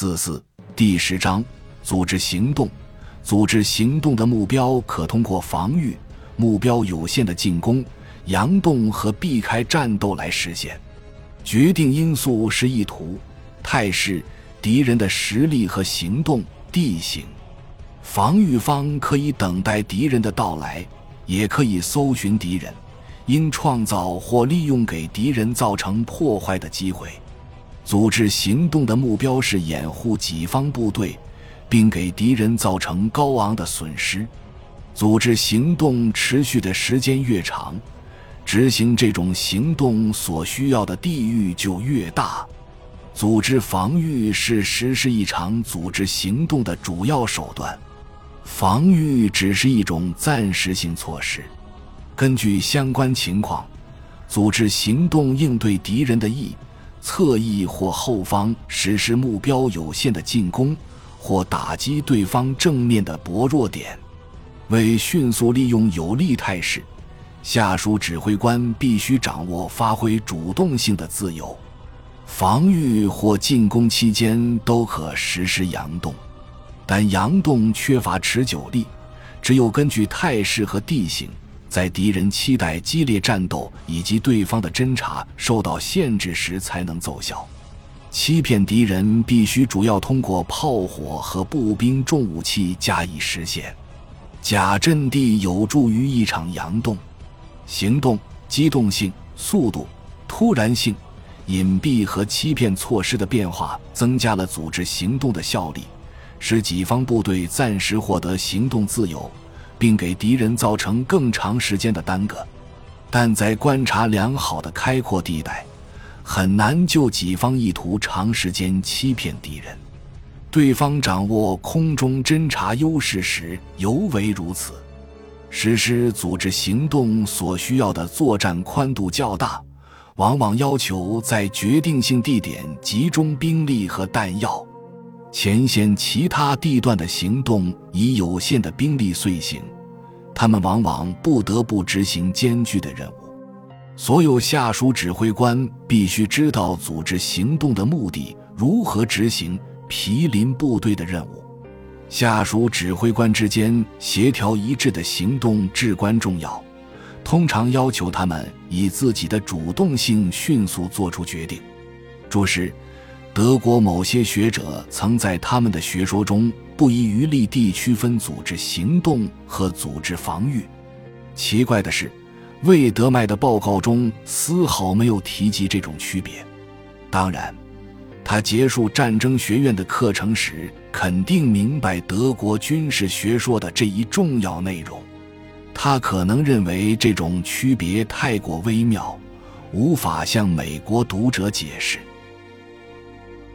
四四第十章组织行动。组织行动的目标可通过防御、目标有限的进攻、佯动和避开战斗来实现。决定因素是意图、态势、敌人的实力和行动地形。防御方可以等待敌人的到来，也可以搜寻敌人，应创造或利用给敌人造成破坏的机会。组织行动的目标是掩护己方部队，并给敌人造成高昂的损失。组织行动持续的时间越长，执行这种行动所需要的地域就越大。组织防御是实施一场组织行动的主要手段，防御只是一种暂时性措施。根据相关情况，组织行动应对敌人的意。侧翼或后方实施目标有限的进攻，或打击对方正面的薄弱点。为迅速利用有利态势，下属指挥官必须掌握发挥主动性的自由。防御或进攻期间都可实施佯动，但佯动缺乏持久力，只有根据态势和地形。在敌人期待激烈战斗以及对方的侦察受到限制时才能奏效。欺骗敌人必须主要通过炮火和步兵重武器加以实现。假阵地有助于一场佯动。行动机动性、速度、突然性、隐蔽和欺骗措施的变化增加了组织行动的效力，使己方部队暂时获得行动自由。并给敌人造成更长时间的耽搁，但在观察良好的开阔地带，很难就己方意图长时间欺骗敌人。对方掌握空中侦察优势时尤为如此。实施组织行动所需要的作战宽度较大，往往要求在决定性地点集中兵力和弹药。前线其他地段的行动以有限的兵力遂行，他们往往不得不执行艰巨的任务。所有下属指挥官必须知道组织行动的目的，如何执行毗邻部队的任务。下属指挥官之间协调一致的行动至关重要，通常要求他们以自己的主动性迅速做出决定。注释。德国某些学者曾在他们的学说中不遗余力地区分组织行动和组织防御。奇怪的是，魏德迈的报告中丝毫没有提及这种区别。当然，他结束战争学院的课程时肯定明白德国军事学说的这一重要内容。他可能认为这种区别太过微妙，无法向美国读者解释。